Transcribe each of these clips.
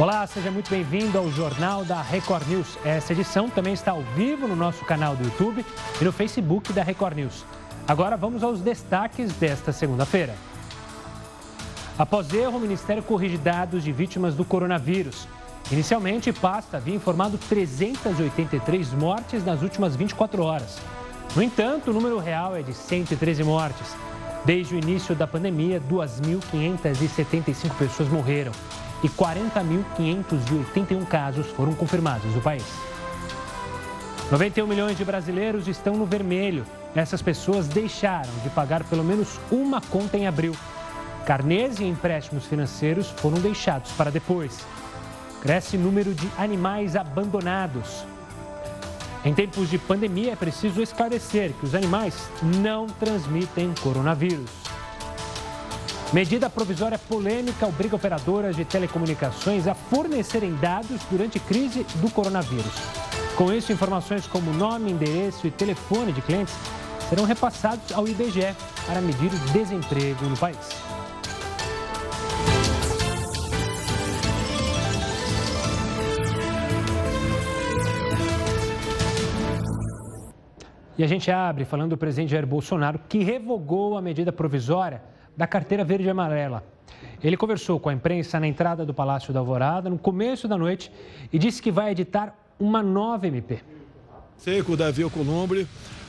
Olá, seja muito bem-vindo ao Jornal da Record News. Essa edição também está ao vivo no nosso canal do YouTube e no Facebook da Record News. Agora vamos aos destaques desta segunda-feira. Após erro, o Ministério corrige dados de vítimas do coronavírus. Inicialmente, pasta havia informado 383 mortes nas últimas 24 horas. No entanto, o número real é de 113 mortes. Desde o início da pandemia, 2.575 pessoas morreram e 40.581 casos foram confirmados no país. 91 milhões de brasileiros estão no vermelho. Essas pessoas deixaram de pagar pelo menos uma conta em abril. Carnês e empréstimos financeiros foram deixados para depois. Cresce o número de animais abandonados. Em tempos de pandemia, é preciso esclarecer que os animais não transmitem coronavírus. Medida provisória polêmica obriga operadoras de telecomunicações a fornecerem dados durante crise do coronavírus. Com isso, informações como nome, endereço e telefone de clientes serão repassados ao IBGE para medir o desemprego no país. E a gente abre falando do presidente Jair Bolsonaro, que revogou a medida provisória da carteira verde e amarela. Ele conversou com a imprensa na entrada do Palácio da Alvorada no começo da noite e disse que vai editar uma nova MP. Sei com o Davi Alcolumbre,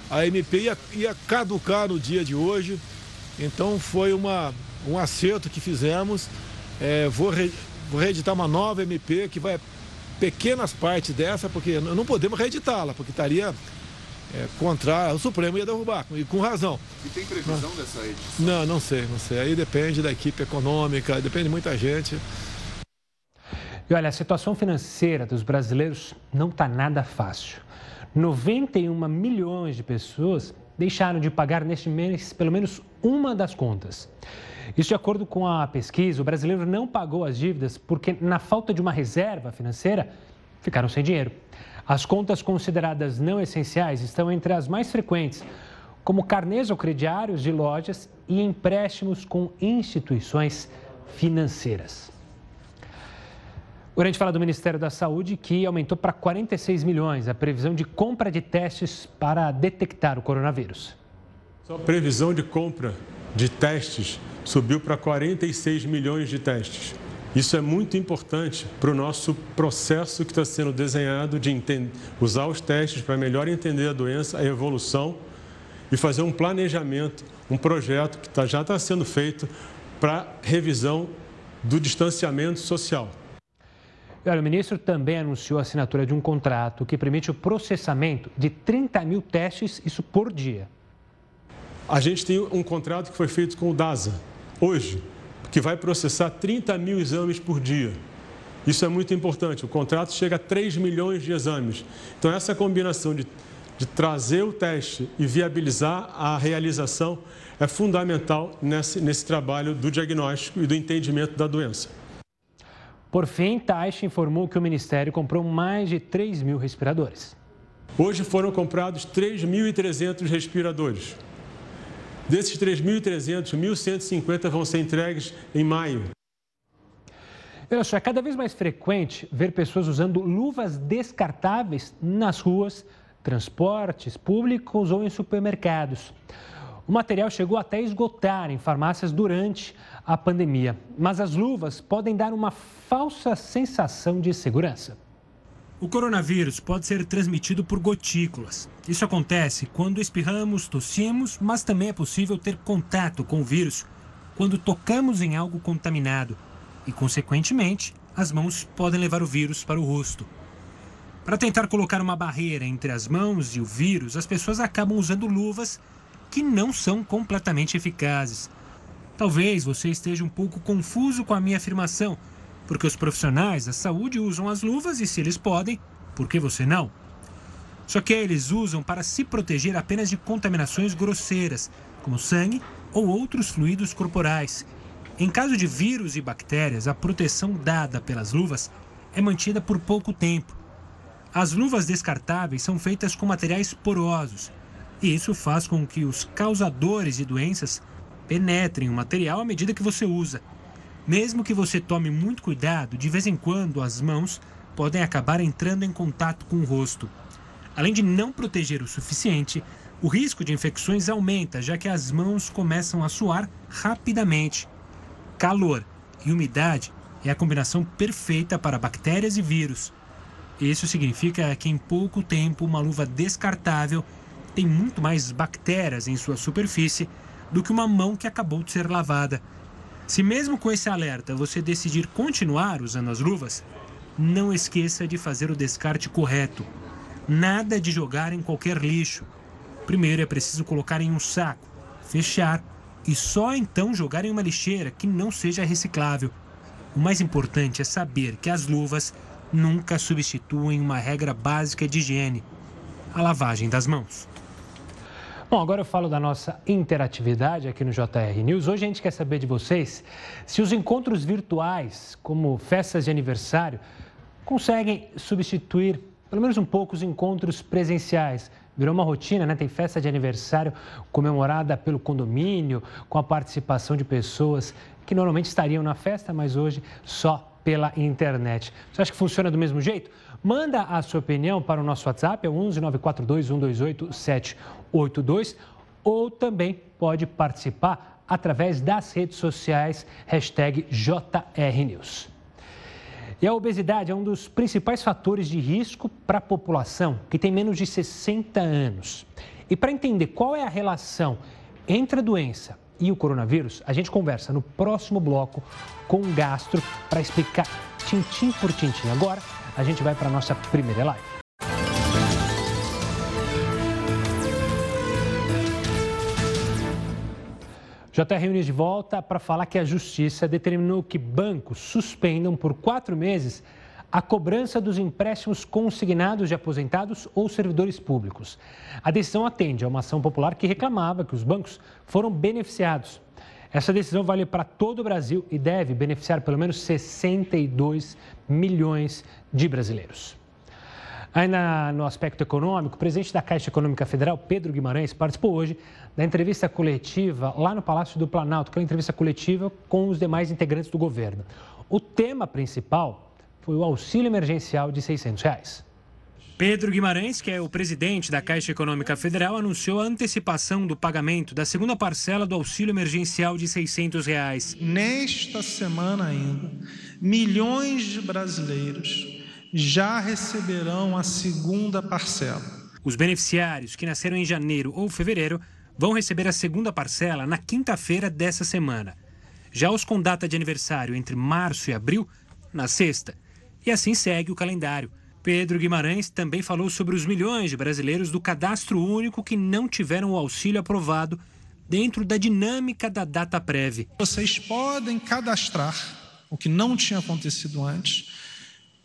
a MP ia, ia caducar no dia de hoje, então foi uma, um acerto que fizemos. É, vou, re, vou reeditar uma nova MP que vai pequenas partes dessa, porque não podemos reeditá-la, porque estaria é, contrário, o Supremo ia derrubar, e com razão. E tem previsão dessa edição? Não, não sei, não sei. Aí depende da equipe econômica, depende de muita gente. E olha, a situação financeira dos brasileiros não está nada fácil. 91 milhões de pessoas deixaram de pagar neste mês pelo menos uma das contas. Isso de acordo com a pesquisa, o brasileiro não pagou as dívidas porque, na falta de uma reserva financeira, ficaram sem dinheiro. As contas consideradas não essenciais estão entre as mais frequentes, como carnês ou crediários de lojas e empréstimos com instituições financeiras. Agora a gente fala do Ministério da Saúde, que aumentou para 46 milhões a previsão de compra de testes para detectar o coronavírus. A previsão de compra de testes subiu para 46 milhões de testes. Isso é muito importante para o nosso processo que está sendo desenhado de entender, usar os testes para melhor entender a doença, a evolução e fazer um planejamento, um projeto que tá, já está sendo feito para revisão do distanciamento social. Olha, o ministro também anunciou a assinatura de um contrato que permite o processamento de 30 mil testes, isso por dia. A gente tem um contrato que foi feito com o DASA, hoje, que vai processar 30 mil exames por dia. Isso é muito importante. O contrato chega a 3 milhões de exames. Então, essa combinação de, de trazer o teste e viabilizar a realização é fundamental nesse, nesse trabalho do diagnóstico e do entendimento da doença. Por fim, Taixa informou que o Ministério comprou mais de 3 mil respiradores. Hoje foram comprados 3.300 respiradores. Desses 3.300, 1.150 vão ser entregues em maio. Olha só, é cada vez mais frequente ver pessoas usando luvas descartáveis nas ruas, transportes públicos ou em supermercados. O material chegou até esgotar em farmácias durante a pandemia, mas as luvas podem dar uma falsa sensação de segurança. O coronavírus pode ser transmitido por gotículas. Isso acontece quando espirramos, tossimos, mas também é possível ter contato com o vírus quando tocamos em algo contaminado e, consequentemente, as mãos podem levar o vírus para o rosto. Para tentar colocar uma barreira entre as mãos e o vírus, as pessoas acabam usando luvas que não são completamente eficazes. Talvez você esteja um pouco confuso com a minha afirmação porque os profissionais da saúde usam as luvas e, se eles podem, por que você não? Só que eles usam para se proteger apenas de contaminações grosseiras, como sangue ou outros fluidos corporais. Em caso de vírus e bactérias, a proteção dada pelas luvas é mantida por pouco tempo. As luvas descartáveis são feitas com materiais porosos, e isso faz com que os causadores de doenças penetrem o material à medida que você usa. Mesmo que você tome muito cuidado, de vez em quando as mãos podem acabar entrando em contato com o rosto. Além de não proteger o suficiente, o risco de infecções aumenta, já que as mãos começam a suar rapidamente. Calor e umidade é a combinação perfeita para bactérias e vírus. Isso significa que em pouco tempo uma luva descartável tem muito mais bactérias em sua superfície do que uma mão que acabou de ser lavada. Se mesmo com esse alerta você decidir continuar usando as luvas, não esqueça de fazer o descarte correto. Nada de jogar em qualquer lixo. Primeiro é preciso colocar em um saco, fechar e só então jogar em uma lixeira que não seja reciclável. O mais importante é saber que as luvas nunca substituem uma regra básica de higiene: a lavagem das mãos. Bom, agora eu falo da nossa interatividade aqui no JR News. Hoje a gente quer saber de vocês se os encontros virtuais, como festas de aniversário, conseguem substituir pelo menos um pouco os encontros presenciais. Virou uma rotina, né? Tem festa de aniversário comemorada pelo condomínio, com a participação de pessoas que normalmente estariam na festa, mas hoje só pela internet. Você acha que funciona do mesmo jeito? Manda a sua opinião para o nosso WhatsApp, é 11 942 128 782, ou também pode participar através das redes sociais, hashtag JRNews. E a obesidade é um dos principais fatores de risco para a população que tem menos de 60 anos. E para entender qual é a relação entre a doença e o coronavírus, a gente conversa no próximo bloco com um gastro para explicar tintim por tintim. Agora, a gente vai para a nossa primeira live. JR Unis de volta para falar que a Justiça determinou que bancos suspendam por quatro meses a cobrança dos empréstimos consignados de aposentados ou servidores públicos. A decisão atende a uma ação popular que reclamava que os bancos foram beneficiados. Essa decisão vale para todo o Brasil e deve beneficiar pelo menos 62 milhões de brasileiros. Ainda no aspecto econômico, o presidente da Caixa Econômica Federal, Pedro Guimarães, participou hoje da entrevista coletiva lá no Palácio do Planalto, que é uma entrevista coletiva com os demais integrantes do governo. O tema principal foi o auxílio emergencial de 600 reais. Pedro Guimarães, que é o presidente da Caixa Econômica Federal, anunciou a antecipação do pagamento da segunda parcela do auxílio emergencial de 600 reais. Nesta semana ainda, milhões de brasileiros já receberão a segunda parcela. Os beneficiários que nasceram em janeiro ou fevereiro vão receber a segunda parcela na quinta-feira dessa semana. Já os com data de aniversário entre março e abril, na sexta. E assim segue o calendário. Pedro Guimarães também falou sobre os milhões de brasileiros do cadastro único que não tiveram o auxílio aprovado dentro da dinâmica da data prévia. Vocês podem cadastrar, o que não tinha acontecido antes,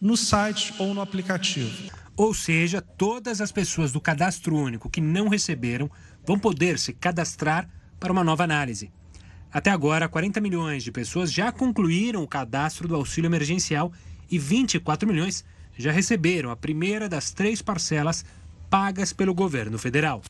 no site ou no aplicativo. Ou seja, todas as pessoas do cadastro único que não receberam vão poder se cadastrar para uma nova análise. Até agora, 40 milhões de pessoas já concluíram o cadastro do auxílio emergencial e 24 milhões já receberam a primeira das três parcelas pagas pelo governo federal.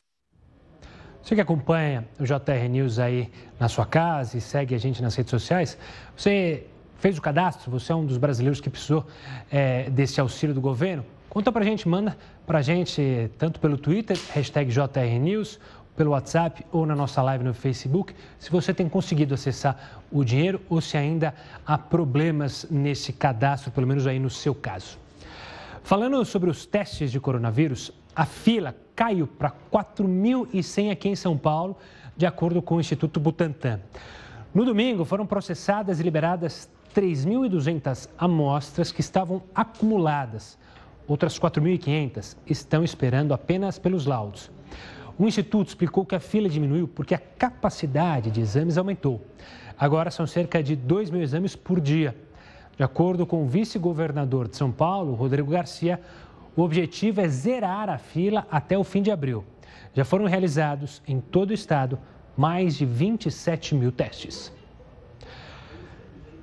Você que acompanha o JR News aí na sua casa e segue a gente nas redes sociais, você fez o cadastro? Você é um dos brasileiros que precisou é, desse auxílio do governo? Conta pra gente, manda pra gente tanto pelo Twitter, hashtag JR News, pelo WhatsApp ou na nossa live no Facebook, se você tem conseguido acessar o dinheiro ou se ainda há problemas nesse cadastro, pelo menos aí no seu caso. Falando sobre os testes de coronavírus, a fila caiu para 4.100 aqui em São Paulo, de acordo com o Instituto Butantan. No domingo, foram processadas e liberadas 3.200 amostras que estavam acumuladas. Outras 4.500 estão esperando apenas pelos laudos. O Instituto explicou que a fila diminuiu porque a capacidade de exames aumentou. Agora são cerca de 2 mil exames por dia. De acordo com o vice-governador de São Paulo, Rodrigo Garcia, o objetivo é zerar a fila até o fim de abril. Já foram realizados em todo o estado mais de 27 mil testes.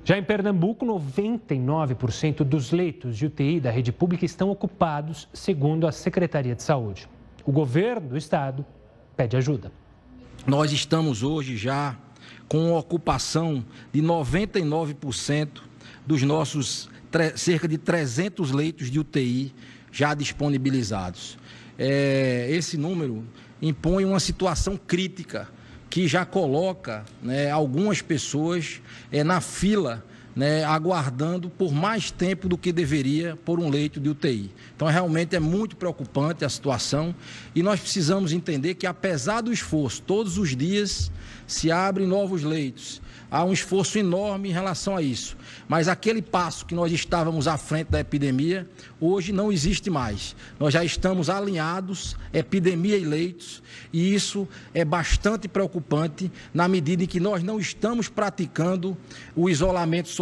Já em Pernambuco, 99% dos leitos de UTI da rede pública estão ocupados, segundo a Secretaria de Saúde o governo do estado pede ajuda. Nós estamos hoje já com ocupação de 99% dos nossos cerca de 300 leitos de UTI já disponibilizados. É, esse número impõe uma situação crítica que já coloca né, algumas pessoas é, na fila né, aguardando por mais tempo do que deveria por um leito de UTI. Então, realmente é muito preocupante a situação e nós precisamos entender que, apesar do esforço, todos os dias se abrem novos leitos. Há um esforço enorme em relação a isso. Mas aquele passo que nós estávamos à frente da epidemia, hoje não existe mais. Nós já estamos alinhados, epidemia e leitos, e isso é bastante preocupante na medida em que nós não estamos praticando o isolamento social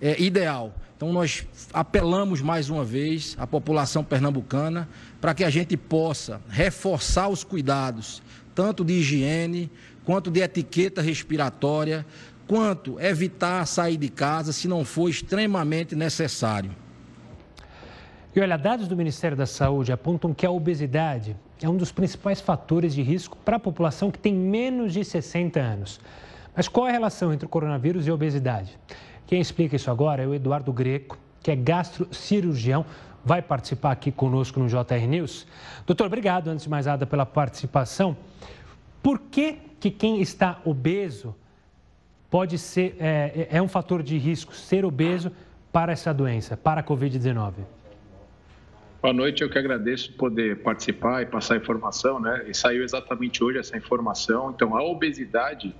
é, ideal. Então, nós apelamos mais uma vez à população pernambucana para que a gente possa reforçar os cuidados, tanto de higiene quanto de etiqueta respiratória, quanto evitar sair de casa se não for extremamente necessário. E olha, dados do Ministério da Saúde apontam que a obesidade é um dos principais fatores de risco para a população que tem menos de 60 anos. Mas qual é a relação entre o coronavírus e a obesidade? Quem explica isso agora é o Eduardo Greco, que é gastrocirurgião, vai participar aqui conosco no JR News. Doutor, obrigado, antes de mais nada, pela participação. Por que, que quem está obeso pode ser, é, é um fator de risco ser obeso para essa doença, para a Covid-19? Boa noite, eu que agradeço poder participar e passar informação, né? E saiu exatamente hoje essa informação. Então, a obesidade,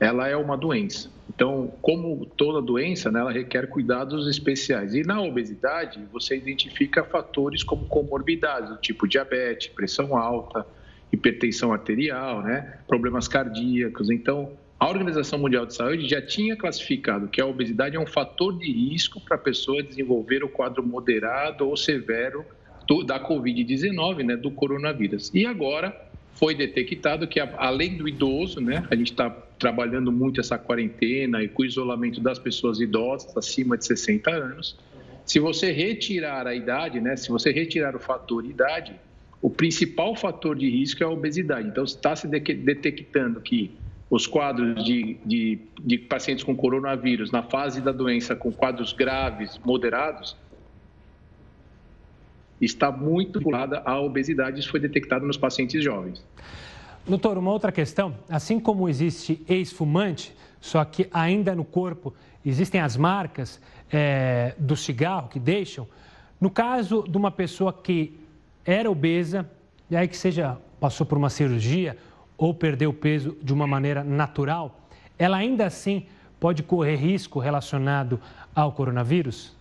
ela é uma doença. Então, como toda doença, né, ela requer cuidados especiais. E na obesidade, você identifica fatores como comorbidades, tipo diabetes, pressão alta, hipertensão arterial, né? problemas cardíacos. Então, a Organização Mundial de Saúde já tinha classificado que a obesidade é um fator de risco para a pessoa desenvolver o quadro moderado ou severo do, da Covid-19, né, do coronavírus. E agora foi detectado que, além do idoso, né, a gente está trabalhando muito essa quarentena e com o isolamento das pessoas idosas acima de 60 anos. Se você retirar a idade, né, se você retirar o fator idade, o principal fator de risco é a obesidade. Então, está se detectando que os quadros de, de, de, pacientes com coronavírus na fase da doença com quadros graves, moderados, está muito vinculada à obesidade. Isso foi detectado nos pacientes jovens. Doutor, uma outra questão: assim como existe ex-fumante, só que ainda no corpo existem as marcas é, do cigarro que deixam, no caso de uma pessoa que era obesa, e aí que seja passou por uma cirurgia ou perdeu peso de uma maneira natural, ela ainda assim pode correr risco relacionado ao coronavírus?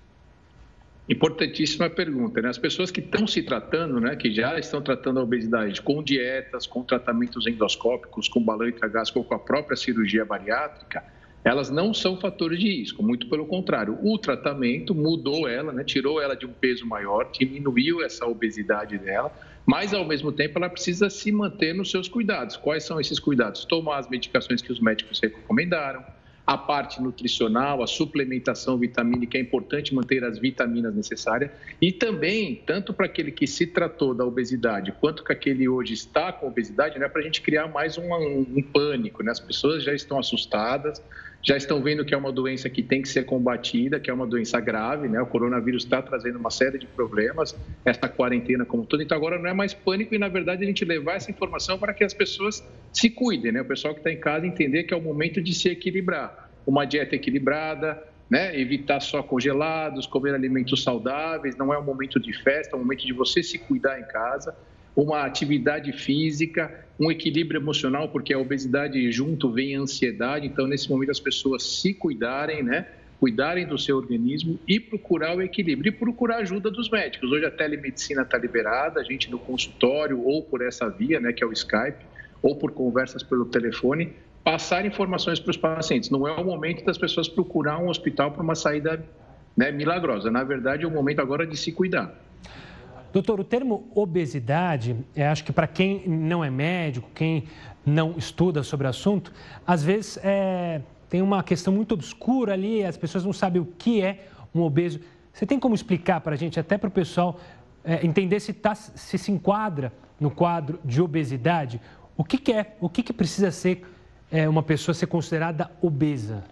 Importantíssima pergunta, né? As pessoas que estão se tratando, né, que já estão tratando a obesidade com dietas, com tratamentos endoscópicos, com balão intragástrico ou com a própria cirurgia bariátrica, elas não são fatores de risco, muito pelo contrário. O tratamento mudou ela, né, tirou ela de um peso maior, diminuiu essa obesidade dela, mas ao mesmo tempo ela precisa se manter nos seus cuidados. Quais são esses cuidados? Tomar as medicações que os médicos recomendaram, a parte nutricional, a suplementação vitamínica, é importante manter as vitaminas necessárias e também, tanto para aquele que se tratou da obesidade, quanto que aquele hoje está com obesidade, não é para a gente criar mais um, um, um pânico, né? As pessoas já estão assustadas, já estão vendo que é uma doença que tem que ser combatida, que é uma doença grave, né? O coronavírus está trazendo uma série de problemas, essa quarentena como toda. Então agora não é mais pânico e na verdade a gente levar essa informação para que as pessoas se cuidem, né? O pessoal que está em casa entender que é o momento de se equilibrar, uma dieta equilibrada, né? Evitar só congelados, comer alimentos saudáveis. Não é um momento de festa, é um momento de você se cuidar em casa uma atividade física, um equilíbrio emocional, porque a obesidade junto vem a ansiedade, então nesse momento as pessoas se cuidarem, né? Cuidarem do seu organismo e procurar o equilíbrio e procurar ajuda dos médicos. Hoje a telemedicina está liberada, a gente no consultório ou por essa via, né, que é o Skype, ou por conversas pelo telefone, passar informações para os pacientes. Não é o momento das pessoas procurar um hospital para uma saída né, milagrosa. Na verdade, é o momento agora de se cuidar. Doutor, o termo obesidade, é, acho que para quem não é médico, quem não estuda sobre o assunto, às vezes é, tem uma questão muito obscura ali, as pessoas não sabem o que é um obeso. Você tem como explicar para a gente, até para o pessoal é, entender se, tá, se se enquadra no quadro de obesidade? O que, que é, o que, que precisa ser é, uma pessoa ser considerada obesa?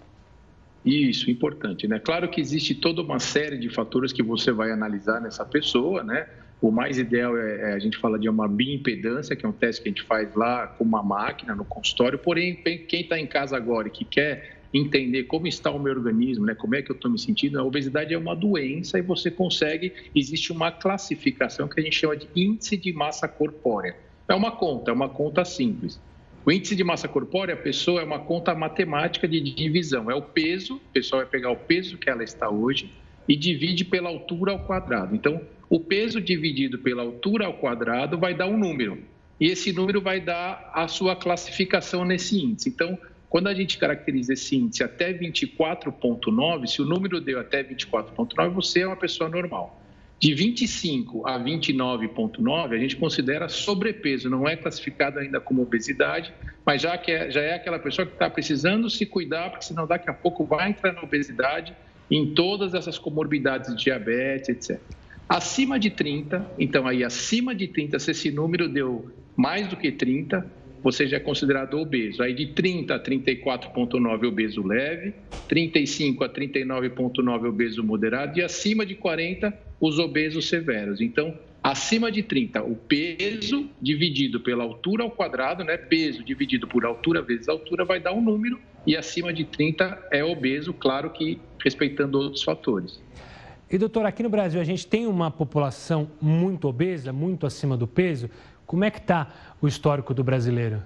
Isso, importante, né? Claro que existe toda uma série de fatores que você vai analisar nessa pessoa, né? O mais ideal é, é, a gente fala de uma bioimpedância, que é um teste que a gente faz lá com uma máquina no consultório. Porém, quem está em casa agora e que quer entender como está o meu organismo, né, como é que eu estou me sentindo, a obesidade é uma doença e você consegue, existe uma classificação que a gente chama de índice de massa corpórea. É uma conta, é uma conta simples. O índice de massa corpórea, a pessoa é uma conta matemática de divisão, é o peso, o pessoal vai pegar o peso que ela está hoje e divide pela altura ao quadrado. Então, o peso dividido pela altura ao quadrado vai dar um número. E esse número vai dar a sua classificação nesse índice. Então, quando a gente caracteriza esse índice até 24,9, se o número deu até 24,9, você é uma pessoa normal. De 25 a 29,9, a gente considera sobrepeso, não é classificado ainda como obesidade, mas já, que é, já é aquela pessoa que está precisando se cuidar, porque senão daqui a pouco vai entrar na obesidade em todas essas comorbidades de diabetes, etc. Acima de 30, então aí acima de 30, se esse número deu mais do que 30, você já é considerado obeso. Aí de 30 a 34,9 obeso leve, 35 a 39,9 obeso moderado e acima de 40 os obesos severos. Então, acima de 30, o peso dividido pela altura ao quadrado, né? Peso dividido por altura vezes altura vai dar um número e acima de 30 é obeso, claro que respeitando outros fatores. E doutor, aqui no Brasil a gente tem uma população muito obesa, muito acima do peso. Como é que está o histórico do brasileiro?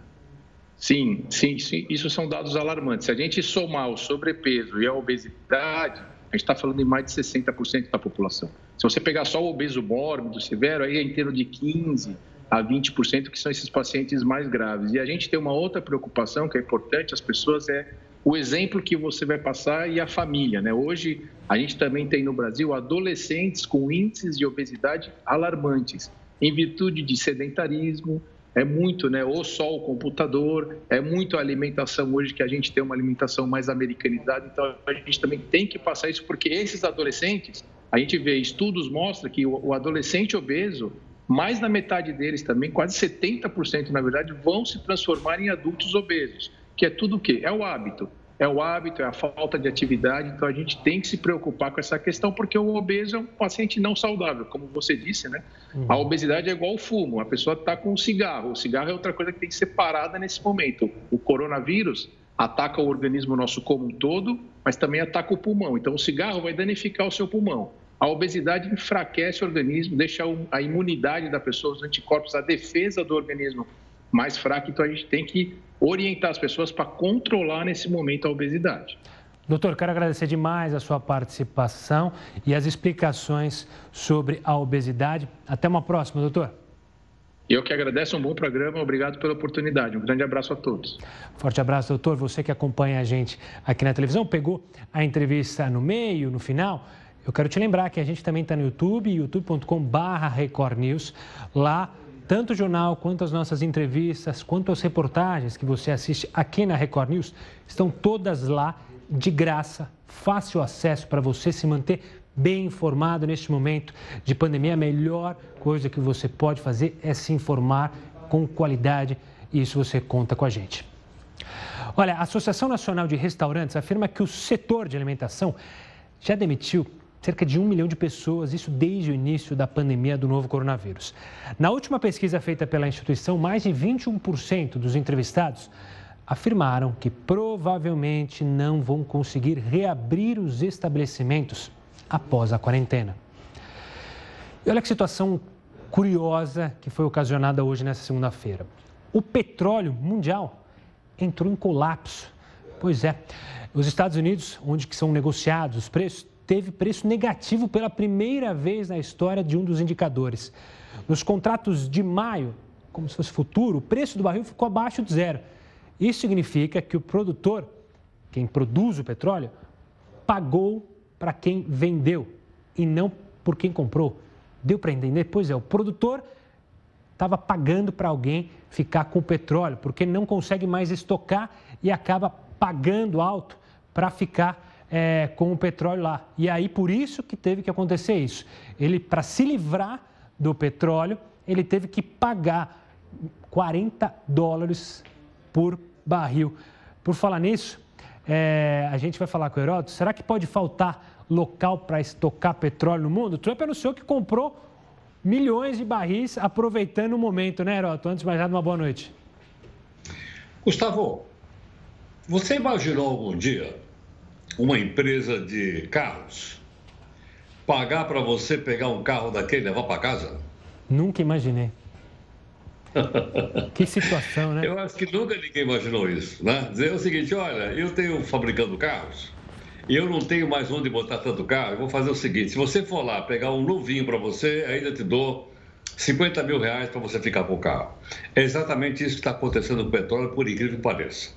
Sim, sim, sim, isso são dados alarmantes. Se a gente somar o sobrepeso e a obesidade, a gente está falando de mais de 60% da população. Se você pegar só o obeso mórbido, severo, aí é em torno de 15% a 20%, que são esses pacientes mais graves. E a gente tem uma outra preocupação que é importante, as pessoas, é o exemplo que você vai passar e a família. Né? Hoje, a gente também tem no Brasil adolescentes com índices de obesidade alarmantes, em virtude de sedentarismo, é muito, né? Ou só o computador, é muito a alimentação hoje que a gente tem uma alimentação mais americanizada, então a gente também tem que passar isso, porque esses adolescentes, a gente vê, estudos mostram que o adolescente obeso, mais da metade deles também, quase 70% na verdade, vão se transformar em adultos obesos que é tudo o quê? É o hábito. É o hábito, é a falta de atividade, então a gente tem que se preocupar com essa questão, porque o obeso é um paciente não saudável, como você disse, né? Uhum. A obesidade é igual ao fumo, a pessoa está com um cigarro, o cigarro é outra coisa que tem que ser parada nesse momento. O coronavírus ataca o organismo nosso como um todo, mas também ataca o pulmão, então o cigarro vai danificar o seu pulmão. A obesidade enfraquece o organismo, deixa a imunidade da pessoa, os anticorpos, a defesa do organismo mais fraca, então a gente tem que orientar as pessoas para controlar nesse momento a obesidade. Doutor, quero agradecer demais a sua participação e as explicações sobre a obesidade. Até uma próxima, doutor. Eu que agradeço, um bom programa, obrigado pela oportunidade. Um grande abraço a todos. Forte abraço, doutor. Você que acompanha a gente aqui na televisão, pegou a entrevista no meio, no final. Eu quero te lembrar que a gente também está no YouTube, youtube.com/record News. Lá tanto o jornal, quanto as nossas entrevistas, quanto as reportagens que você assiste aqui na Record News, estão todas lá de graça, fácil acesso para você se manter bem informado neste momento de pandemia. A melhor coisa que você pode fazer é se informar com qualidade e isso você conta com a gente. Olha, a Associação Nacional de Restaurantes afirma que o setor de alimentação já demitiu cerca de um milhão de pessoas, isso desde o início da pandemia do novo coronavírus. Na última pesquisa feita pela instituição, mais de 21% dos entrevistados afirmaram que provavelmente não vão conseguir reabrir os estabelecimentos após a quarentena. E olha que situação curiosa que foi ocasionada hoje nessa segunda-feira. O petróleo mundial entrou em colapso. Pois é, os Estados Unidos, onde que são negociados os preços, teve preço negativo pela primeira vez na história de um dos indicadores. Nos contratos de maio, como se fosse futuro, o preço do barril ficou abaixo de zero. Isso significa que o produtor, quem produz o petróleo, pagou para quem vendeu e não por quem comprou. Deu para entender? Pois é, o produtor estava pagando para alguém ficar com o petróleo, porque não consegue mais estocar e acaba pagando alto para ficar é, com o petróleo lá. E aí, por isso que teve que acontecer isso. Ele, para se livrar do petróleo, ele teve que pagar 40 dólares por barril Por falar nisso, é, a gente vai falar com o Heródoto. Será que pode faltar local para estocar petróleo no mundo? Trump anunciou que comprou milhões de barris aproveitando o momento, né, Heródoto? Antes de mais nada, uma boa noite. Gustavo, você imaginou algum dia uma empresa de carros pagar para você pegar um carro daquele e levar para casa? Nunca imaginei. que situação, né? Eu acho que nunca ninguém imaginou isso, né? Dizer o seguinte, olha, eu tenho fabricando carros e eu não tenho mais onde botar tanto carro, eu vou fazer o seguinte, se você for lá pegar um novinho para você, ainda te dou 50 mil reais para você ficar com o carro. É exatamente isso que está acontecendo com o petróleo, por incrível que pareça.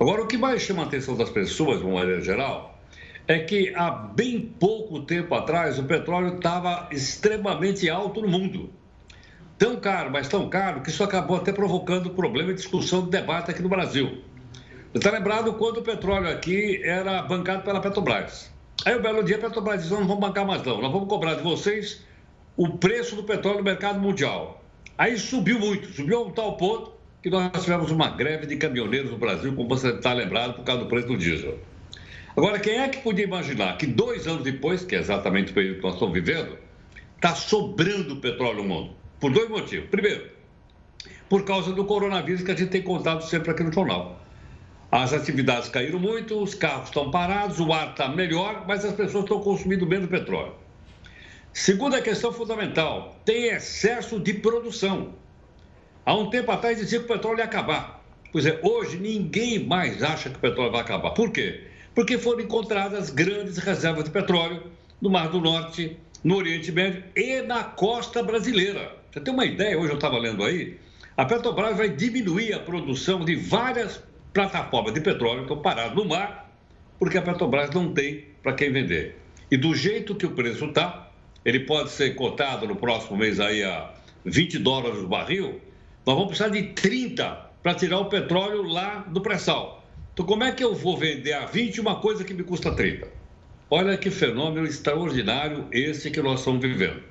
Agora, o que mais chama a atenção das pessoas, de uma maneira geral, é que há bem pouco tempo atrás o petróleo estava extremamente alto no mundo. Tão caro, mas tão caro, que isso acabou até provocando problema de discussão, de debate aqui no Brasil. Está lembrado quando o petróleo aqui era bancado pela Petrobras. Aí o belo dia a Petrobras disse, não vamos bancar mais não, nós vamos cobrar de vocês o preço do petróleo no mercado mundial. Aí subiu muito, subiu a um tal ponto que nós tivemos uma greve de caminhoneiros no Brasil, como você está lembrado, por causa do preço do diesel. Agora, quem é que podia imaginar que dois anos depois, que é exatamente o período que nós estamos vivendo, está sobrando petróleo no mundo? Por dois motivos. Primeiro, por causa do coronavírus que a gente tem contado sempre aqui no jornal. As atividades caíram muito, os carros estão parados, o ar está melhor, mas as pessoas estão consumindo menos petróleo. Segunda questão fundamental: tem excesso de produção. Há um tempo atrás dizia que o petróleo ia acabar. Pois é, hoje ninguém mais acha que o petróleo vai acabar. Por quê? Porque foram encontradas grandes reservas de petróleo no Mar do Norte, no Oriente Médio e na costa brasileira. Você tem uma ideia? Hoje eu estava lendo aí. A Petrobras vai diminuir a produção de várias plataformas de petróleo que estão paradas no mar, porque a Petrobras não tem para quem vender. E do jeito que o preço está, ele pode ser cotado no próximo mês aí a 20 dólares o barril, nós vamos precisar de 30 para tirar o petróleo lá do pré-sal. Então, como é que eu vou vender a 20 uma coisa que me custa 30? Olha que fenômeno extraordinário esse que nós estamos vivendo.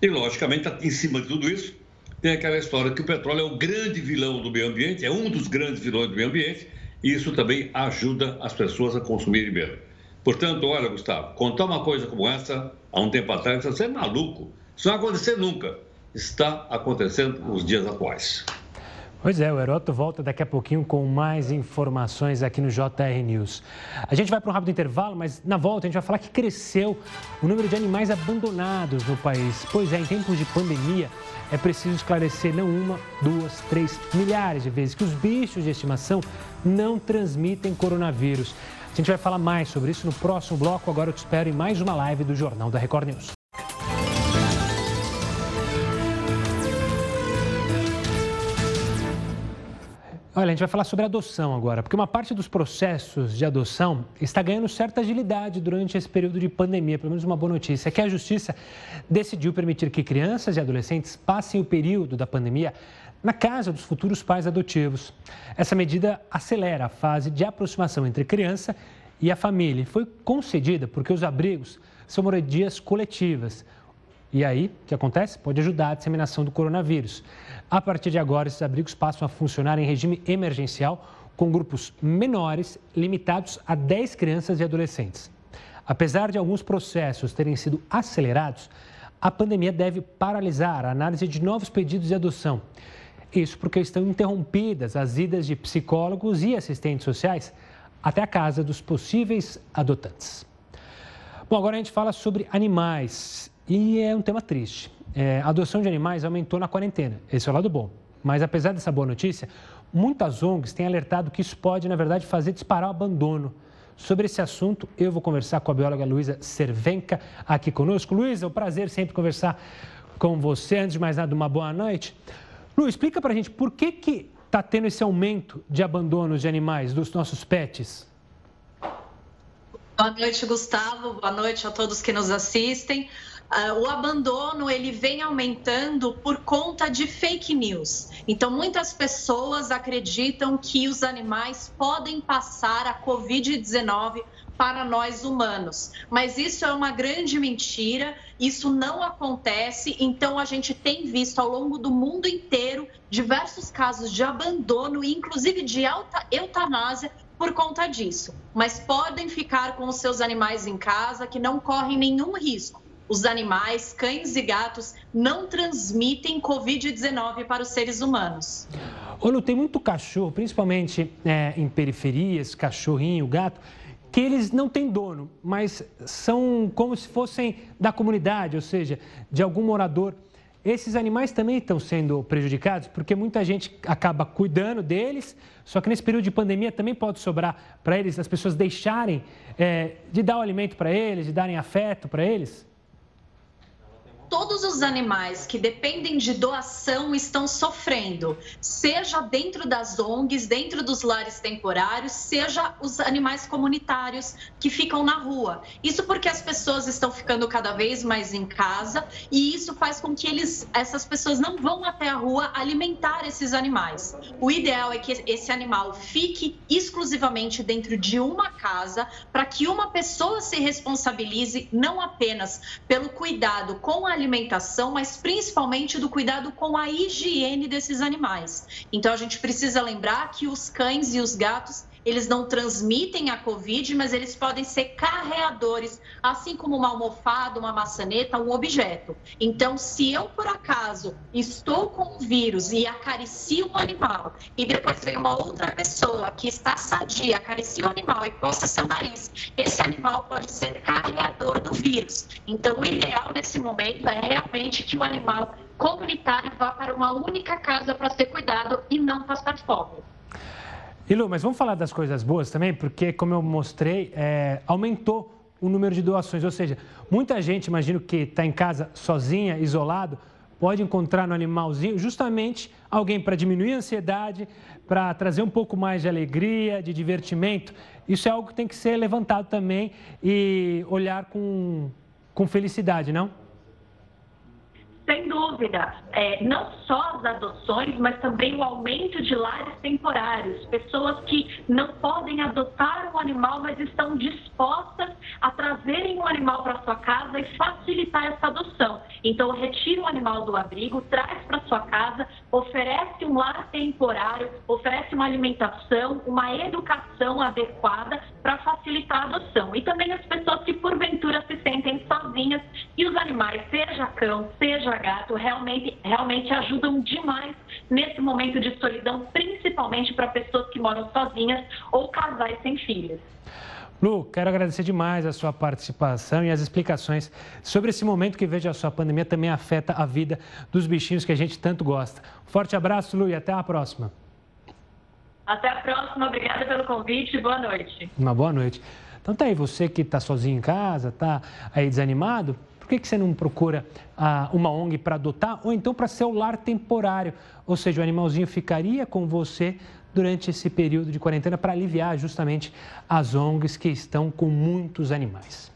E, logicamente, em cima de tudo isso, tem aquela história que o petróleo é o grande vilão do meio ambiente, é um dos grandes vilões do meio ambiente, e isso também ajuda as pessoas a consumirem menos. Portanto, olha, Gustavo, contar uma coisa como essa, há um tempo atrás, você é maluco. Isso não vai acontecer nunca. Está acontecendo nos dias atuais. Pois é, o Heroto volta daqui a pouquinho com mais informações aqui no JR News. A gente vai para um rápido intervalo, mas na volta a gente vai falar que cresceu o número de animais abandonados no país. Pois é, em tempos de pandemia, é preciso esclarecer não uma, duas, três, milhares de vezes que os bichos de estimação não transmitem coronavírus. A gente vai falar mais sobre isso no próximo bloco. Agora eu te espero em mais uma live do Jornal da Record News. Olha, a gente vai falar sobre adoção agora, porque uma parte dos processos de adoção está ganhando certa agilidade durante esse período de pandemia. Pelo menos uma boa notícia é que a Justiça decidiu permitir que crianças e adolescentes passem o período da pandemia na casa dos futuros pais adotivos. Essa medida acelera a fase de aproximação entre criança e a família. Foi concedida porque os abrigos são moradias coletivas. E aí, o que acontece? Pode ajudar a disseminação do coronavírus. A partir de agora, esses abrigos passam a funcionar em regime emergencial, com grupos menores, limitados a 10 crianças e adolescentes. Apesar de alguns processos terem sido acelerados, a pandemia deve paralisar a análise de novos pedidos de adoção. Isso porque estão interrompidas as idas de psicólogos e assistentes sociais até a casa dos possíveis adotantes. Bom, agora a gente fala sobre animais e é um tema triste. É, a adoção de animais aumentou na quarentena, esse é o lado bom. Mas apesar dessa boa notícia, muitas ONGs têm alertado que isso pode, na verdade, fazer disparar o abandono. Sobre esse assunto, eu vou conversar com a bióloga Luísa Cervenca aqui conosco. Luísa, é um prazer sempre conversar com você. Antes de mais nada, uma boa noite. Lu, explica para a gente por que que está tendo esse aumento de abandonos de animais, dos nossos pets? Boa noite, Gustavo. Boa noite a todos que nos assistem. Uh, o abandono ele vem aumentando por conta de fake news. Então, muitas pessoas acreditam que os animais podem passar a Covid-19 para nós humanos. Mas isso é uma grande mentira, isso não acontece. Então, a gente tem visto ao longo do mundo inteiro diversos casos de abandono, inclusive de alta eutanásia, por conta disso, mas podem ficar com os seus animais em casa que não correm nenhum risco. Os animais, cães e gatos, não transmitem Covid-19 para os seres humanos. Lu, tem muito cachorro, principalmente é, em periferias, cachorrinho, gato, que eles não têm dono, mas são como se fossem da comunidade, ou seja, de algum morador. Esses animais também estão sendo prejudicados porque muita gente acaba cuidando deles, só que nesse período de pandemia também pode sobrar para eles as pessoas deixarem é, de dar o alimento para eles, de darem afeto para eles? Todos os animais que dependem de doação estão sofrendo, seja dentro das ONGs, dentro dos lares temporários, seja os animais comunitários que ficam na rua. Isso porque as pessoas estão ficando cada vez mais em casa e isso faz com que eles, essas pessoas não vão até a rua alimentar esses animais. O ideal é que esse animal fique exclusivamente dentro de uma casa para que uma pessoa se responsabilize não apenas pelo cuidado com a alimentação, mas principalmente do cuidado com a higiene desses animais. Então a gente precisa lembrar que os cães e os gatos eles não transmitem a Covid, mas eles podem ser carreadores, assim como uma almofada, uma maçaneta, um objeto. Então, se eu, por acaso, estou com o vírus e acaricio um animal, e depois vem uma outra pessoa que está sadia, acaricia o animal e coça seu nariz, esse animal pode ser carreador do vírus. Então, o ideal nesse momento é realmente que o animal comunitário vá para uma única casa para ser cuidado e não passar fome. E Lu, mas vamos falar das coisas boas também, porque, como eu mostrei, é, aumentou o número de doações. Ou seja, muita gente, imagino que está em casa sozinha, isolado, pode encontrar no animalzinho justamente alguém para diminuir a ansiedade, para trazer um pouco mais de alegria, de divertimento. Isso é algo que tem que ser levantado também e olhar com, com felicidade, não? Sem dúvida, é, não só as adoções, mas também o aumento de lares temporários. Pessoas que não podem adotar um animal, mas estão dispostas a trazerem um animal para sua casa e facilitar essa adoção. Então, retira o animal do abrigo, traz para sua casa, oferece um lar temporário, oferece uma alimentação, uma educação adequada para facilitar a adoção. E também as pessoas que porventura se sentem sozinhas e os animais, seja cão, seja gato realmente, realmente ajudam demais nesse momento de solidão, principalmente para pessoas que moram sozinhas ou casais sem filhos. Lu, quero agradecer demais a sua participação e as explicações sobre esse momento que, veja só, a pandemia também afeta a vida dos bichinhos que a gente tanto gosta. Forte abraço, Lu, e até a próxima. Até a próxima, obrigada pelo convite boa noite. Uma boa noite. Então tá aí, você que está sozinho em casa, está aí desanimado, que, que você não procura ah, uma ONG para adotar ou então para ser o lar temporário? Ou seja, o animalzinho ficaria com você durante esse período de quarentena para aliviar justamente as ONGs que estão com muitos animais.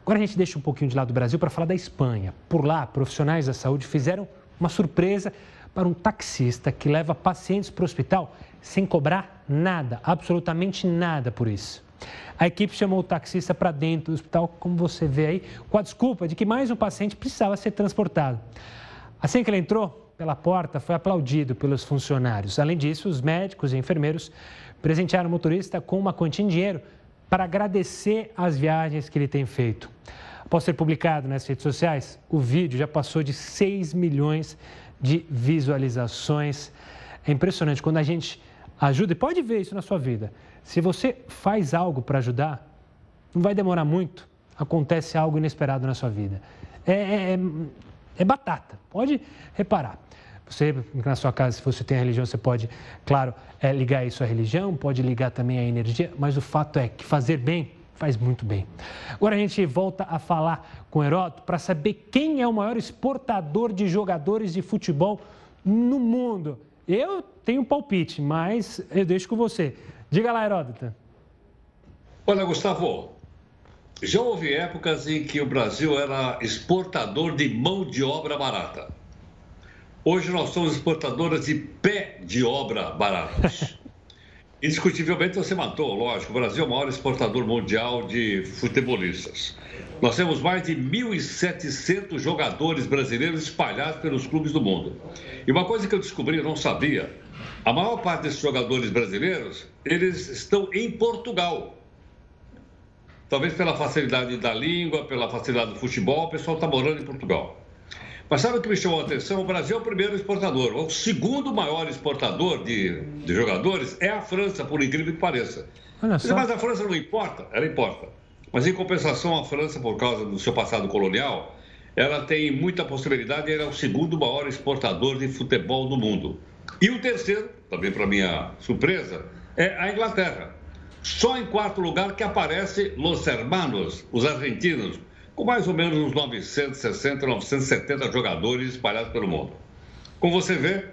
Agora a gente deixa um pouquinho de lado do Brasil para falar da Espanha. Por lá, profissionais da saúde fizeram uma surpresa para um taxista que leva pacientes para o hospital sem cobrar nada, absolutamente nada por isso. A equipe chamou o taxista para dentro do hospital, como você vê aí, com a desculpa de que mais um paciente precisava ser transportado. Assim que ele entrou pela porta, foi aplaudido pelos funcionários. Além disso, os médicos e enfermeiros presentearam o motorista com uma quantia em dinheiro para agradecer as viagens que ele tem feito. Após ser publicado nas redes sociais, o vídeo já passou de 6 milhões de visualizações. É impressionante quando a gente ajuda, e pode ver isso na sua vida. Se você faz algo para ajudar, não vai demorar muito, acontece algo inesperado na sua vida. É, é, é, é batata, pode reparar. Você, na sua casa, se você tem a religião, você pode, claro, é, ligar isso à religião, pode ligar também à energia, mas o fato é que fazer bem faz muito bem. Agora a gente volta a falar com Heródoto para saber quem é o maior exportador de jogadores de futebol no mundo. Eu tenho um palpite, mas eu deixo com você. Diga lá, Heródoto. Olha, Gustavo, já houve épocas em que o Brasil era exportador de mão de obra barata. Hoje nós somos exportadores de pé de obra baratos. Indiscutivelmente você matou, lógico, o Brasil é o maior exportador mundial de futebolistas. Nós temos mais de 1.700 jogadores brasileiros espalhados pelos clubes do mundo. E uma coisa que eu descobri, eu não sabia, A maior parte desses jogadores brasileiros, eles estão em Portugal. Talvez pela facilidade da língua, pela facilidade do futebol, o pessoal está morando em Portugal. Mas sabe o que me chamou a atenção? O Brasil é o primeiro exportador. O segundo maior exportador de, de jogadores é a França, por incrível que pareça. Mas a França não importa? Ela importa. Mas, em compensação, a França, por causa do seu passado colonial, ela tem muita possibilidade, ela é o segundo maior exportador de futebol do mundo. E o terceiro, também para minha surpresa, é a Inglaterra. Só em quarto lugar que aparece Los Hermanos, os argentinos, com mais ou menos uns 960, 970 jogadores espalhados pelo mundo. Como você vê,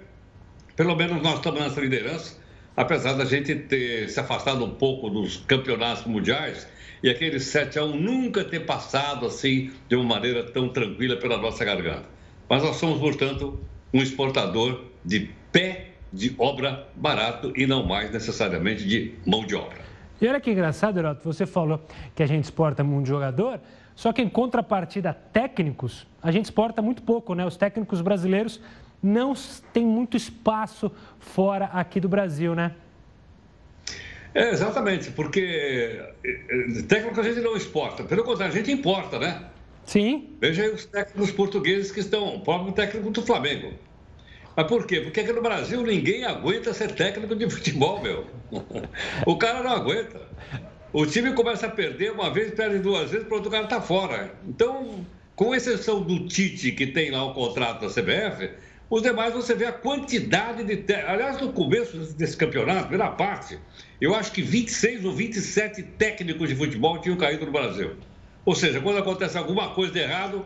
pelo menos nós estamos nessa liderança, apesar da gente ter se afastado um pouco dos campeonatos mundiais e aquele 7 a 1 nunca ter passado assim de uma maneira tão tranquila pela nossa garganta. Mas nós somos, portanto, um exportador de pé de obra barato e não mais necessariamente de mão de obra. E olha que engraçado, Heroto, você falou que a gente exporta muito jogador, só que em contrapartida técnicos, a gente exporta muito pouco, né? Os técnicos brasileiros não têm muito espaço fora aqui do Brasil, né? É, exatamente, porque eh, eh, técnico a gente não exporta, pelo contrário, a gente importa, né? Sim. Veja aí os técnicos portugueses que estão, o próprio técnico do Flamengo. Mas por quê? Porque aqui no Brasil ninguém aguenta ser técnico de futebol, meu. O cara não aguenta. O time começa a perder uma vez, perde duas vezes, pronto, o cara está fora. Então, com exceção do Tite, que tem lá o contrato da CBF, os demais você vê a quantidade de. Te... Aliás, no começo desse campeonato, primeira parte, eu acho que 26 ou 27 técnicos de futebol tinham caído no Brasil. Ou seja, quando acontece alguma coisa de errado,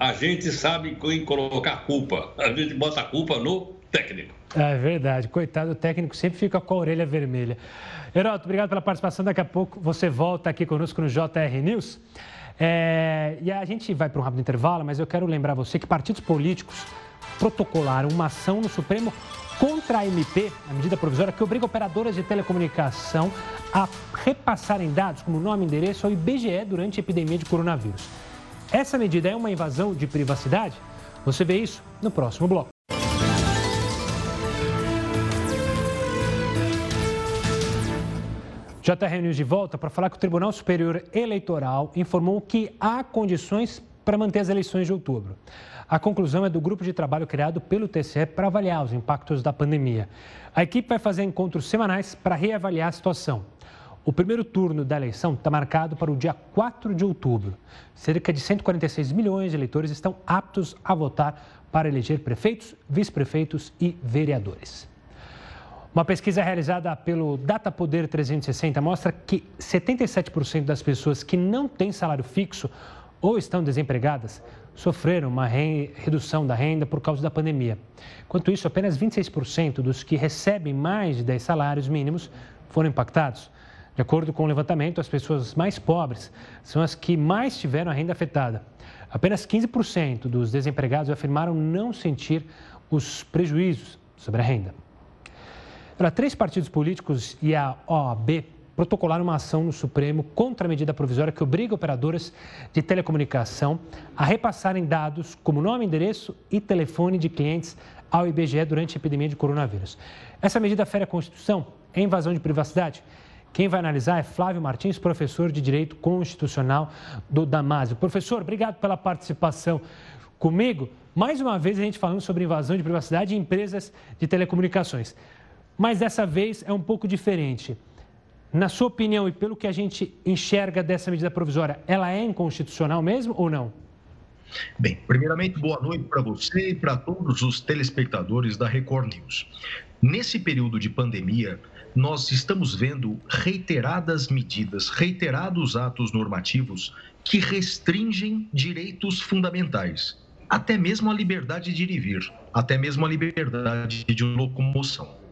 a gente sabe quem colocar culpa. A gente bota a culpa no técnico. É verdade. Coitado, o técnico sempre fica com a orelha vermelha. Heroto, obrigado pela participação. Daqui a pouco você volta aqui conosco no JR News. É... E a gente vai para um rápido intervalo, mas eu quero lembrar você que partidos políticos protocolaram uma ação no Supremo contra a MP, a medida provisória que obriga operadoras de telecomunicação a repassarem dados como nome endereço ao IBGE durante a epidemia de coronavírus. Essa medida é uma invasão de privacidade? Você vê isso no próximo bloco. JR News de volta para falar que o Tribunal Superior Eleitoral informou que há condições para manter as eleições de outubro. A conclusão é do grupo de trabalho criado pelo TCE para avaliar os impactos da pandemia. A equipe vai fazer encontros semanais para reavaliar a situação. O primeiro turno da eleição está marcado para o dia 4 de outubro. Cerca de 146 milhões de eleitores estão aptos a votar para eleger prefeitos, vice-prefeitos e vereadores. Uma pesquisa realizada pelo Data Poder 360 mostra que 77% das pessoas que não têm salário fixo ou estão desempregadas sofreram uma redução da renda por causa da pandemia. Enquanto isso, apenas 26% dos que recebem mais de 10 salários mínimos foram impactados. De acordo com o levantamento, as pessoas mais pobres são as que mais tiveram a renda afetada. Apenas 15% dos desempregados afirmaram não sentir os prejuízos sobre a renda. Para três partidos políticos e a OAB protocolaram uma ação no Supremo contra a medida provisória que obriga operadoras de telecomunicação a repassarem dados como nome, endereço e telefone de clientes ao IBGE durante a epidemia de coronavírus. Essa medida fere a Constituição? É invasão de privacidade? Quem vai analisar é Flávio Martins, professor de Direito Constitucional do Damásio. Professor, obrigado pela participação comigo. Mais uma vez a gente falando sobre invasão de privacidade em empresas de telecomunicações. Mas dessa vez é um pouco diferente. Na sua opinião e pelo que a gente enxerga dessa medida provisória, ela é inconstitucional mesmo ou não? Bem, primeiramente, boa noite para você e para todos os telespectadores da Record News. Nesse período de pandemia, nós estamos vendo reiteradas medidas, reiterados atos normativos que restringem direitos fundamentais, até mesmo a liberdade de ir e vir, até mesmo a liberdade de locomoção.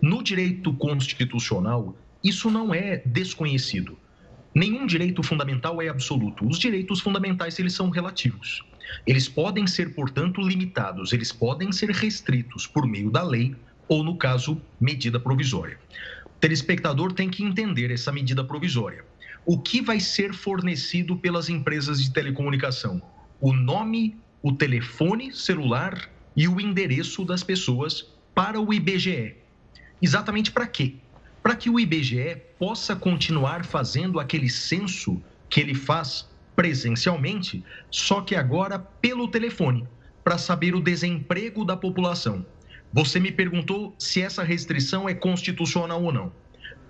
No direito constitucional, isso não é desconhecido. Nenhum direito fundamental é absoluto. Os direitos fundamentais eles são relativos. Eles podem ser, portanto, limitados, eles podem ser restritos por meio da lei ou, no caso, medida provisória. O telespectador tem que entender essa medida provisória. O que vai ser fornecido pelas empresas de telecomunicação? O nome, o telefone celular e o endereço das pessoas para o IBGE. Exatamente para quê? Para que o IBGE possa continuar fazendo aquele censo que ele faz presencialmente, só que agora pelo telefone, para saber o desemprego da população. Você me perguntou se essa restrição é constitucional ou não.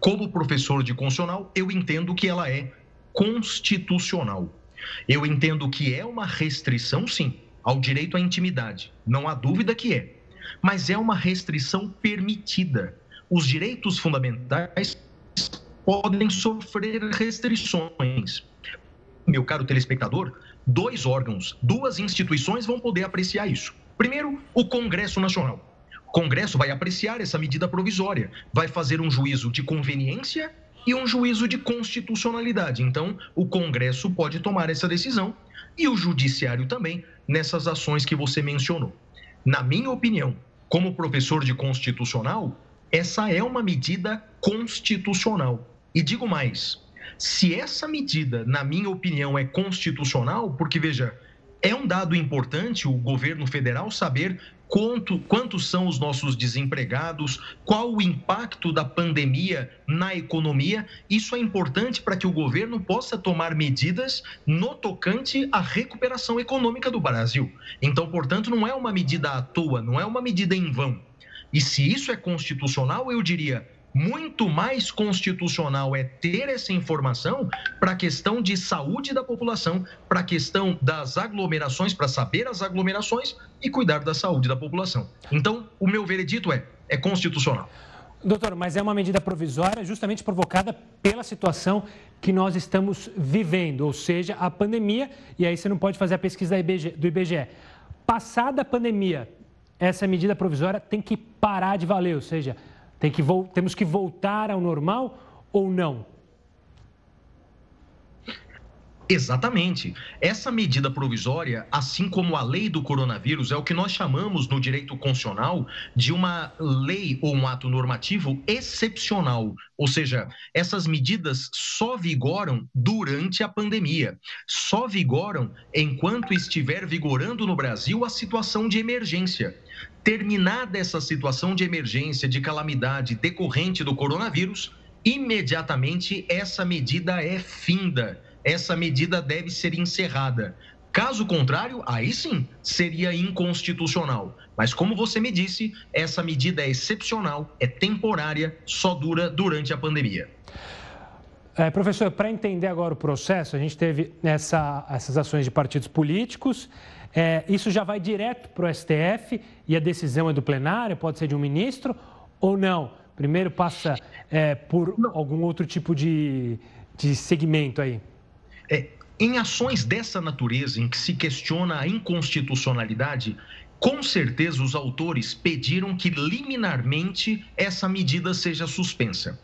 Como professor de constitucional, eu entendo que ela é constitucional. Eu entendo que é uma restrição, sim, ao direito à intimidade. Não há dúvida que é. Mas é uma restrição permitida. Os direitos fundamentais podem sofrer restrições. Meu caro telespectador, dois órgãos, duas instituições vão poder apreciar isso. Primeiro, o Congresso Nacional. O Congresso vai apreciar essa medida provisória, vai fazer um juízo de conveniência e um juízo de constitucionalidade. Então, o Congresso pode tomar essa decisão e o Judiciário também nessas ações que você mencionou. Na minha opinião, como professor de constitucional, essa é uma medida constitucional. E digo mais: se essa medida, na minha opinião, é constitucional, porque veja, é um dado importante o governo federal saber quanto, quantos são os nossos desempregados, qual o impacto da pandemia na economia. Isso é importante para que o governo possa tomar medidas no tocante à recuperação econômica do Brasil. Então, portanto, não é uma medida à toa, não é uma medida em vão. E se isso é constitucional, eu diria muito mais constitucional é ter essa informação para a questão de saúde da população, para a questão das aglomerações, para saber as aglomerações e cuidar da saúde da população. Então, o meu veredito é: é constitucional. Doutor, mas é uma medida provisória justamente provocada pela situação que nós estamos vivendo, ou seja, a pandemia, e aí você não pode fazer a pesquisa do IBGE. Passada a pandemia, essa medida provisória tem que parar de valer, ou seja, tem que, temos que voltar ao normal ou não? Exatamente. Essa medida provisória, assim como a lei do coronavírus, é o que nós chamamos no direito constitucional de uma lei ou um ato normativo excepcional. Ou seja, essas medidas só vigoram durante a pandemia, só vigoram enquanto estiver vigorando no Brasil a situação de emergência. Terminada essa situação de emergência, de calamidade decorrente do coronavírus, imediatamente essa medida é finda essa medida deve ser encerrada. Caso contrário, aí sim seria inconstitucional. Mas, como você me disse, essa medida é excepcional, é temporária, só dura durante a pandemia. É, professor, para entender agora o processo, a gente teve essa, essas ações de partidos políticos. É, isso já vai direto para o STF e a decisão é do plenário, pode ser de um ministro ou não? Primeiro passa é, por algum outro tipo de, de segmento aí? É, em ações dessa natureza, em que se questiona a inconstitucionalidade, com certeza os autores pediram que liminarmente essa medida seja suspensa.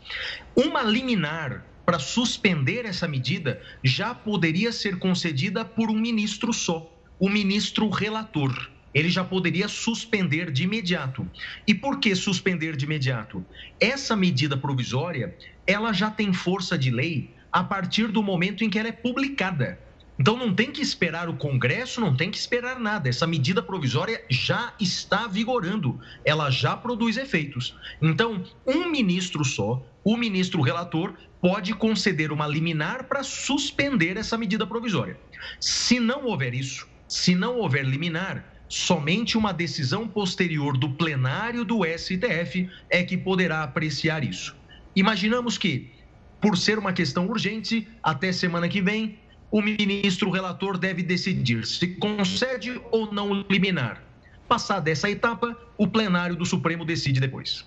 Uma liminar para suspender essa medida já poderia ser concedida por um ministro só, o ministro relator. Ele já poderia suspender de imediato. E por que suspender de imediato? Essa medida provisória, ela já tem força de lei a partir do momento em que ela é publicada. Então não tem que esperar o Congresso, não tem que esperar nada. Essa medida provisória já está vigorando, ela já produz efeitos. Então, um ministro só, o ministro relator, pode conceder uma liminar para suspender essa medida provisória. Se não houver isso, se não houver liminar, somente uma decisão posterior do plenário do STF é que poderá apreciar isso. Imaginamos que por ser uma questão urgente, até semana que vem, o ministro relator deve decidir se concede ou não liminar. Passada essa etapa, o plenário do Supremo decide depois.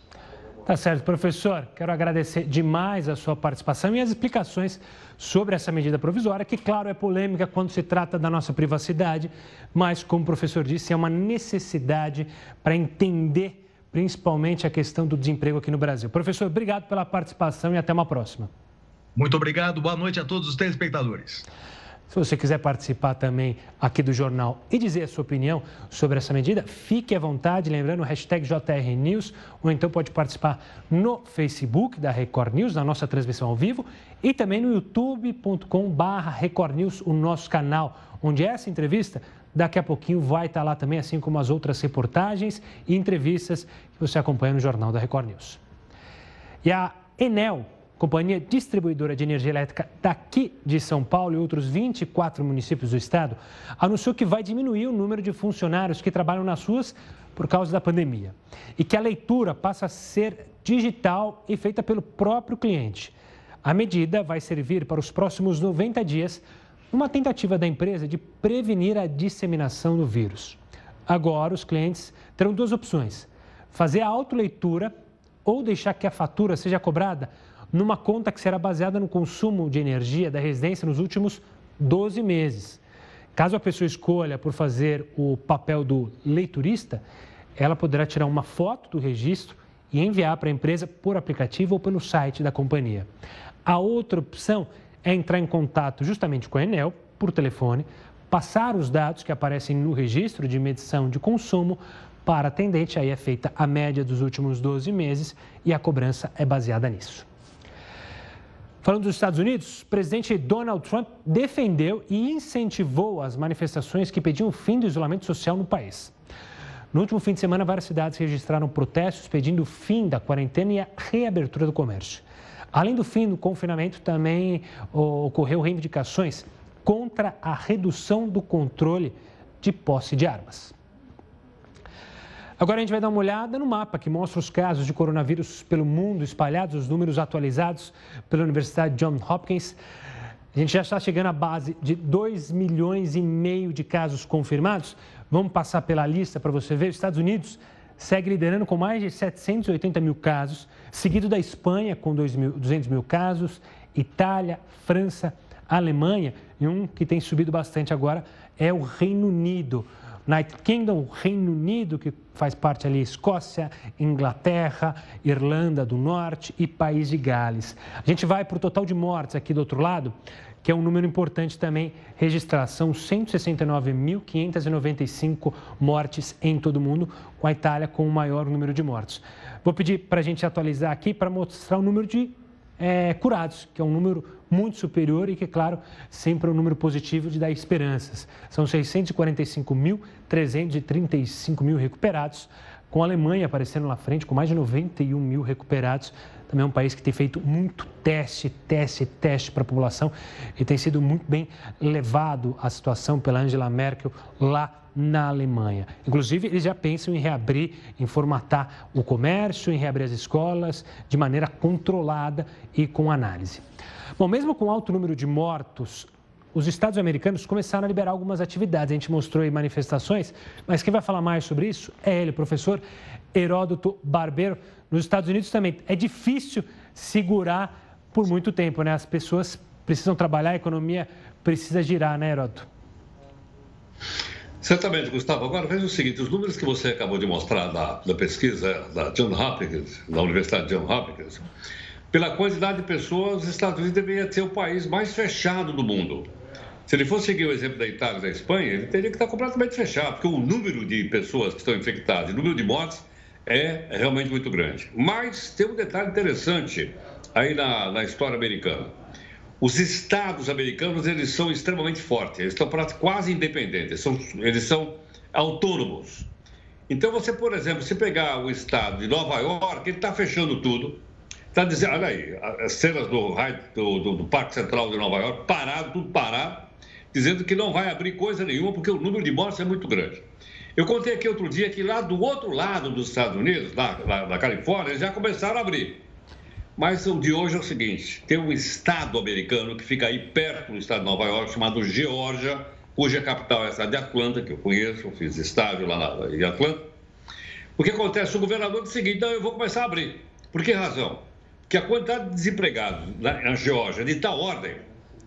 Tá certo, professor. Quero agradecer demais a sua participação e as explicações sobre essa medida provisória, que, claro, é polêmica quando se trata da nossa privacidade, mas, como o professor disse, é uma necessidade para entender principalmente a questão do desemprego aqui no Brasil. Professor, obrigado pela participação e até uma próxima. Muito obrigado, boa noite a todos os telespectadores. Se você quiser participar também aqui do jornal e dizer a sua opinião sobre essa medida, fique à vontade, lembrando o hashtag JRNews, ou então pode participar no Facebook da Record News, na nossa transmissão ao vivo, e também no youtube.com.br Record News, o nosso canal, onde essa entrevista daqui a pouquinho vai estar lá também, assim como as outras reportagens e entrevistas que você acompanha no Jornal da Record News. E a Enel, companhia distribuidora de energia elétrica daqui de São Paulo e outros 24 municípios do estado, anunciou que vai diminuir o número de funcionários que trabalham nas ruas por causa da pandemia e que a leitura passa a ser digital e feita pelo próprio cliente. A medida vai servir para os próximos 90 dias, uma tentativa da empresa de prevenir a disseminação do vírus. Agora, os clientes terão duas opções: fazer a autoleitura ou deixar que a fatura seja cobrada numa conta que será baseada no consumo de energia da residência nos últimos 12 meses. Caso a pessoa escolha por fazer o papel do leiturista, ela poderá tirar uma foto do registro e enviar para a empresa por aplicativo ou pelo site da companhia. A outra opção é entrar em contato justamente com a Enel por telefone, passar os dados que aparecem no registro de medição de consumo para atendente, aí é feita a média dos últimos 12 meses e a cobrança é baseada nisso. Falando dos Estados Unidos, o presidente Donald Trump defendeu e incentivou as manifestações que pediam o fim do isolamento social no país. No último fim de semana, várias cidades registraram protestos pedindo o fim da quarentena e a reabertura do comércio. Além do fim do confinamento, também ocorreu reivindicações contra a redução do controle de posse de armas. Agora a gente vai dar uma olhada no mapa que mostra os casos de coronavírus pelo mundo espalhados, os números atualizados pela Universidade Johns Hopkins. A gente já está chegando à base de 2 milhões e meio de casos confirmados. Vamos passar pela lista para você ver. Os Estados Unidos segue liderando com mais de 780 mil casos, seguido da Espanha com 200 mil casos, Itália, França, Alemanha e um que tem subido bastante agora é o Reino Unido. United Kingdom, Reino Unido, que faz parte ali Escócia, Inglaterra, Irlanda do Norte e País de Gales. A gente vai para o total de mortes aqui do outro lado, que é um número importante também registrar. São 169.595 mortes em todo o mundo, com a Itália com o maior número de mortes. Vou pedir para a gente atualizar aqui para mostrar o número de é, curados, que é um número muito superior e que, claro, sempre é um número positivo de dar esperanças. São 645.335 mil recuperados, com a Alemanha aparecendo na frente com mais de 91 mil recuperados. Também é um país que tem feito muito teste, teste, teste para a população e tem sido muito bem levado a situação pela Angela Merkel lá na Alemanha. Inclusive, eles já pensam em reabrir, em formatar o comércio, em reabrir as escolas de maneira controlada e com análise. Bom, mesmo com alto número de mortos, os Estados americanos começaram a liberar algumas atividades. A gente mostrou aí manifestações, mas quem vai falar mais sobre isso é ele, professor Heródoto Barbeiro. Nos Estados Unidos também é difícil segurar por muito tempo, né? As pessoas precisam trabalhar, a economia precisa girar, né, Heródoto? Certamente, Gustavo. Agora veja o seguinte: os números que você acabou de mostrar da, da pesquisa da John Hopkins, da Universidade John Hopkins, pela quantidade de pessoas, os Estados Unidos deveria ser o país mais fechado do mundo. Se ele fosse seguir o exemplo da Itália e da Espanha, ele teria que estar completamente fechado, porque o número de pessoas que estão infectadas, o número de mortes é realmente muito grande. Mas tem um detalhe interessante aí na, na história americana. Os estados americanos, eles são extremamente fortes, eles estão quase independentes, são, eles são autônomos. Então, você, por exemplo, se pegar o estado de Nova York, ele está fechando tudo, está dizendo, olha aí, as cenas do, do, do, do, Parque Central de Nova York, parado, tudo parado, dizendo que não vai abrir coisa nenhuma, porque o número de mortes é muito grande. Eu contei aqui outro dia que lá do outro lado dos Estados Unidos, lá, lá na Califórnia, já começaram a abrir. Mas o de hoje é o seguinte: tem um estado americano que fica aí perto do estado de Nova York, chamado Geórgia, cuja capital é a cidade de Atlanta, que eu conheço, eu fiz estágio lá na, em Atlanta. O que acontece? O governador disse o seguinte: então eu vou começar a abrir. Por que razão? Porque a quantidade de desempregados na Geórgia é de tal ordem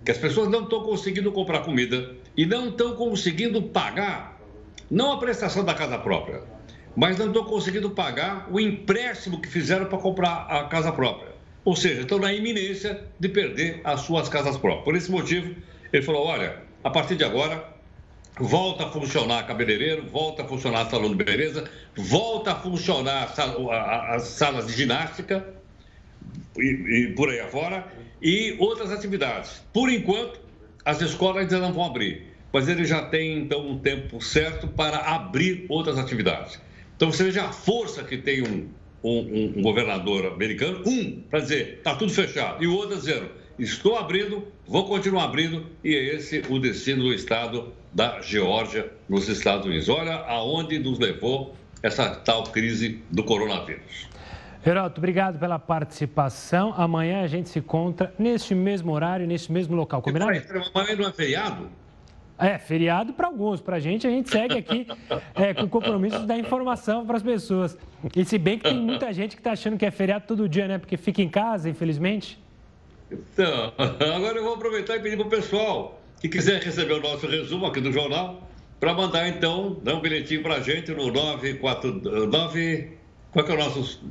que as pessoas não estão conseguindo comprar comida e não estão conseguindo pagar, não a prestação da casa própria, mas não estão conseguindo pagar o empréstimo que fizeram para comprar a casa própria. Ou seja, estão na iminência de perder as suas casas próprias. Por esse motivo, ele falou: olha, a partir de agora, volta a funcionar cabeleireiro, volta a funcionar salão de beleza, volta a funcionar as salas de ginástica e, e por aí afora, e outras atividades. Por enquanto, as escolas ainda não vão abrir, mas ele já tem então um tempo certo para abrir outras atividades. Então você veja a força que tem um, um, um governador americano, um, para dizer, está tudo fechado, e o outro dizendo, estou abrindo, vou continuar abrindo, e é esse o destino do estado da Geórgia, nos Estados Unidos. Olha aonde nos levou essa tal crise do coronavírus. Heroto, obrigado pela participação. Amanhã a gente se encontra neste mesmo horário, neste mesmo local. Combinado? Amanhã não é feriado? É, feriado para alguns. Para a gente, a gente segue aqui é, com o compromisso de dar informação para as pessoas. E se bem que tem muita gente que está achando que é feriado todo dia, né? Porque fica em casa, infelizmente. Então, agora eu vou aproveitar e pedir para o pessoal que quiser receber o nosso resumo aqui do jornal, para mandar então, dar um bilhetinho para a gente no 949. Qual que é o nosso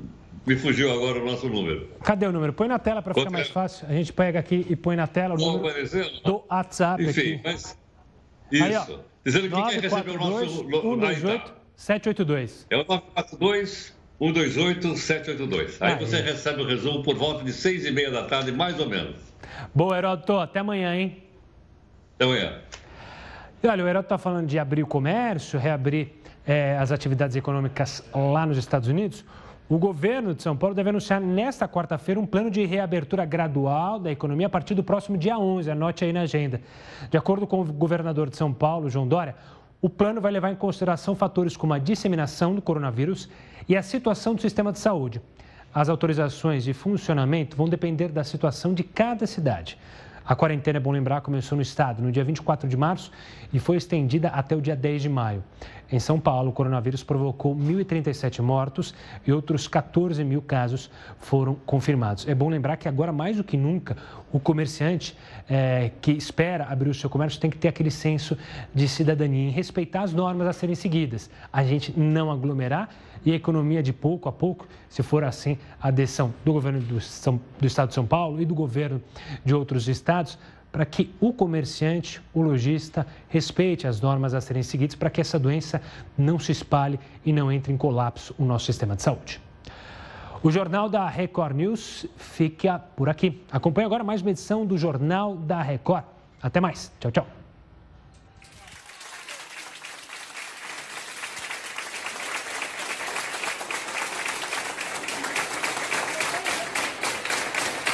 me fugiu agora o nosso número. Cadê o número? Põe na tela para ficar mais fácil. A gente pega aqui e põe na tela o número do WhatsApp Enfim, aqui. mas... Isso. Aí, ó, Dizendo que quer receber o nosso... 128 782. É o 942 128 782. Aí, Aí você recebe o resumo por volta de seis e meia da tarde, mais ou menos. Boa, Heródoto. Até amanhã, hein? Até amanhã. E olha, o Heródoto está falando de abrir o comércio, reabrir é, as atividades econômicas lá nos Estados Unidos. O governo de São Paulo deve anunciar nesta quarta-feira um plano de reabertura gradual da economia a partir do próximo dia 11. Anote aí na agenda. De acordo com o governador de São Paulo, João Dória, o plano vai levar em consideração fatores como a disseminação do coronavírus e a situação do sistema de saúde. As autorizações de funcionamento vão depender da situação de cada cidade. A quarentena, é bom lembrar, começou no estado no dia 24 de março e foi estendida até o dia 10 de maio. Em São Paulo, o coronavírus provocou 1.037 mortos e outros 14 mil casos foram confirmados. É bom lembrar que agora, mais do que nunca, o comerciante é, que espera abrir o seu comércio tem que ter aquele senso de cidadania e respeitar as normas a serem seguidas. A gente não aglomerar e economia de pouco a pouco, se for assim a adesão do governo do, São, do Estado de São Paulo e do governo de outros estados, para que o comerciante, o lojista, respeite as normas a serem seguidas para que essa doença não se espalhe e não entre em colapso o nosso sistema de saúde. O Jornal da Record News fica por aqui. Acompanhe agora mais uma edição do Jornal da Record. Até mais. Tchau, tchau.